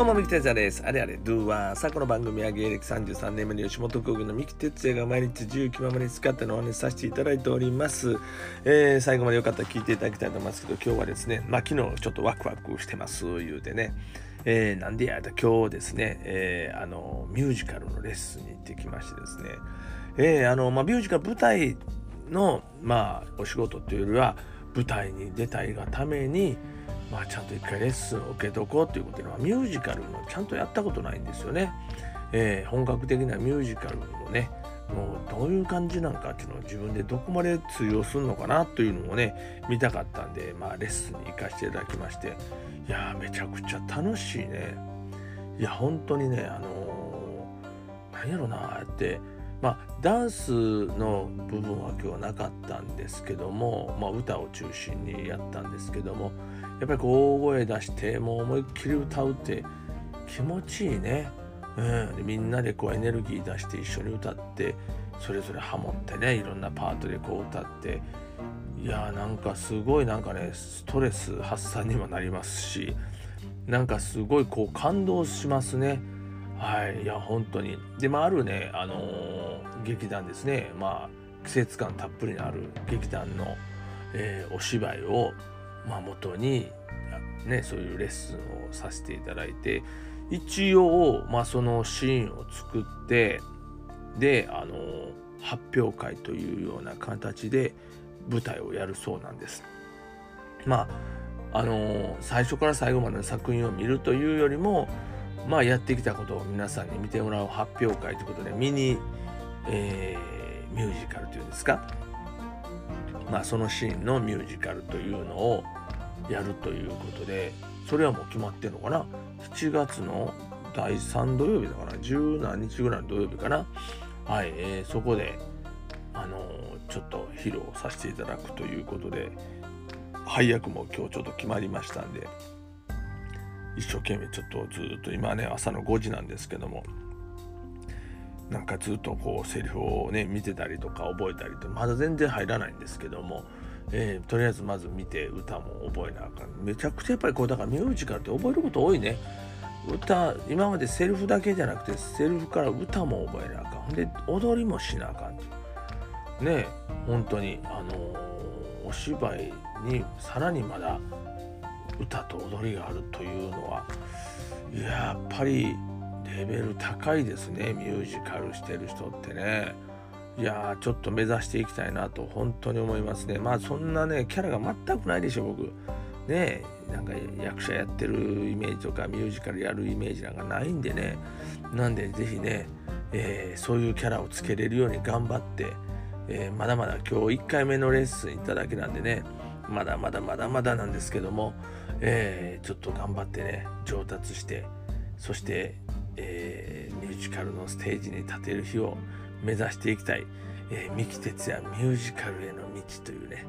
どうも、三木哲也です。あれあれ、ドゥは、さあ、この番組は芸歴33年目の吉本興業の三木哲也が毎日自由気ままに使ってのお話しさせていただいております。えー、最後までよかったら聞いていただきたいと思いますけど、今日はですね、まあ、昨日ちょっとワクワクしてます、言うてね。えー、なんでや、今日ですね、えー、あの、ミュージカルのレッスンに行ってきましてですね、えー、あの、まあ、ミュージカル舞台の、まあ、お仕事というよりは、舞台に出たいがために、まあ、ちゃんと一回レッスンを受けとこうということではミュージカルのちゃんとやったことないんですよね。えー、本格的なミュージカルのねもうどういう感じなのかっていうのを自分でどこまで通用するのかなというのをね見たかったんで、まあ、レッスンに行かせていただきましていやめちゃくちゃ楽しいねいや本当にねあのー、何やろなあってまあダンスの部分は今日はなかったんですけども、まあ、歌を中心にやったんですけどもやっぱり大声出してもう思いっきり歌うって気持ちいいね、うん、みんなでこうエネルギー出して一緒に歌ってそれぞれハモってねいろんなパートでこう歌って。いやーなんかすごいなんかねストレス発散にもなりますしなんかすごいこう感動しますね。はい。いや本当に。でもあるねあのー、劇団ですね。まあ季節感たっぷりのある劇団の、えー、お芝居をまあ、元に、ね、そういうレッスンをさせていただいて一応、まあ、そのシーンを作ってであの発表会というような形で舞台をやるそうなんです。まああの最初から最後までの作品を見るというよりもまあやってきたことを皆さんに見てもらう発表会ということでミニ、えー、ミュージカルというんですか？まあ、そのシーンのミュージカルというのをやるということでそれはもう決まってんのかな？7月の第3土曜日だから十何日ぐらいの土曜日かな？はい、えー、そこであのー、ちょっと披露させていただくということで配役も今日ちょっと決まりましたんで一生懸命ちょっとずっと今ね朝の5時なんですけどもなんかずっとこうセリフをね見てたりとか覚えたりとまだ全然入らないんですけども、えー、とりあえずまず見て歌も覚えなあかん。めちゃくちゃやっぱりこうだからミュージカルって覚えること多いね。歌今までセリフだけじゃなくてセリフから歌も覚えなあかん。ほんで踊りもしなあかんっていうね本当にあのー、お芝居にさらにまだ歌と踊りがあるというのはやっぱりレベル高いですね。ミュージカルしてる人ってね。いやーちょっと目指していきたいなと本当に思いますね。まあそんなねキャラが全くないでしょ僕。ねなんか役者やってるイメージとかミュージカルやるイメージなんかないんでね。なんで是非ね、えー、そういうキャラをつけれるように頑張って、えー、まだまだ今日1回目のレッスンいただけなんでね。まだまだまだまだなんですけども、えー、ちょっと頑張ってね上達してそしてえー、ミュージカルのステージに立てる日を目指していきたい、えー、三木哲也ミュージカルへの道というね、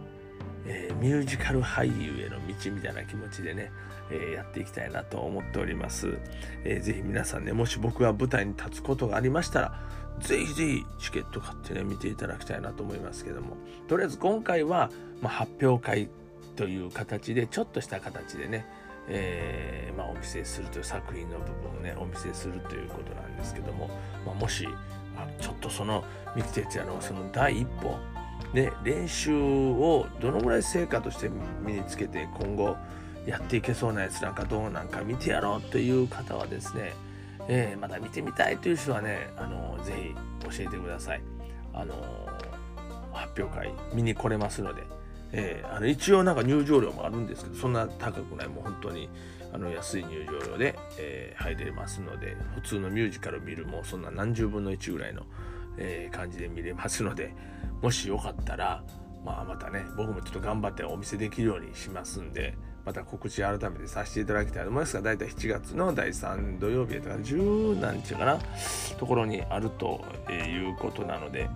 えー、ミュージカル俳優への道みたいな気持ちでね、え、やっていきたいなと思っております、えー、ぜひ皆さんねもし僕が舞台に立つことがありましたらぜひぜひチケット買ってね見ていただきたいなと思いますけども。とりあえず今回は、まあ、発表会という形でちょっとした形でねえー、まあ、お見せするという作品の部分をねお見せするということなんですけども、まあ、もしあちょっとその三木哲也のその第一歩で練習をどのぐらい成果として身につけて今後やっていけそうなやつなんかどうなんか見てやろうという方はですね、えー、まだ見てみたいという人はねあのぜひ教えてください。あの発表会見に来れますので。えー、あの一応なんか入場料もあるんですけどそんな高くないもう本当にあの安い入場料で、えー、入れますので普通のミュージカル見るもそんな何十分の1ぐらいの、えー、感じで見れますのでもしよかったら、まあ、またね僕もちょっと頑張ってお見せできるようにしますんでまた告知改めてさせていただきたいと思いますが大体7月の第3土曜日だか10何日かなところにあるということなので。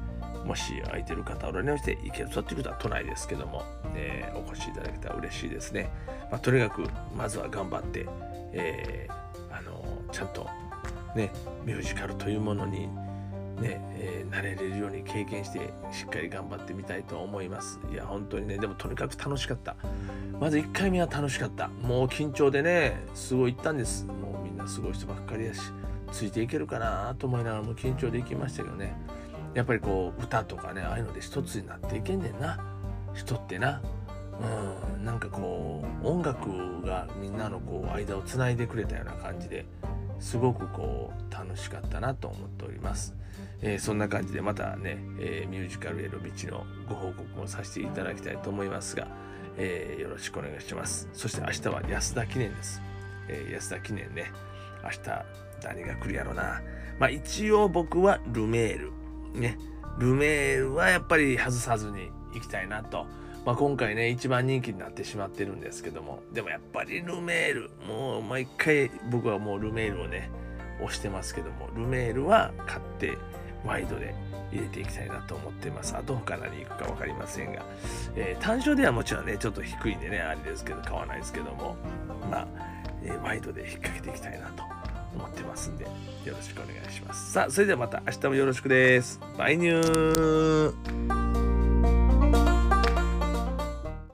もし空いてる方おられまして行けるということは都内ですけども、えー、お越しいただけたら嬉しいですね。まあ、とにかくまずは頑張って、えー、あのちゃんとねミュージカルというものにね、えー、慣れれるように経験してしっかり頑張ってみたいと思います。いや本当にねでもとにかく楽しかった。まず1回目は楽しかった。もう緊張でねすごい行ったんです。もうみんなすごい人ばっかりやしついていけるかなと思いながらも緊張で行きましたけどねやっぱりこう歌とかねああいうので一つになっていけんねんな。人ってな。うん。なんかこう音楽がみんなのこう間をつないでくれたような感じですごくこう楽しかったなと思っております、えー、そんな感じでまたね、えー、ミュージカルへの道のご報告もさせていただきたいと思いますが、えー、よろしくお願いします。そして明日は安田記念です、え安田記念ね。明日何が来るやろな。まあ一応僕はルメール。ねルメールはやっぱり外さずに行きたいなと。まあ、今回ね一番人気になってしまってるんですけども。でもやっぱりルメールもう毎回僕はもうルメールをね押してますけども。ルメールは買ってワイドで入れていきたいなと思ってます。あと他何行くか分かりませんが、えー、単勝ではもちろんね、ちょっと低いんでね、あれですけど、買わないですけども、まあ、えー、ワイドで引っ掛けていきたいなと。思ってますんで、よろしくお願いします。さあ、それではまた明日もよろしくです。バイニュー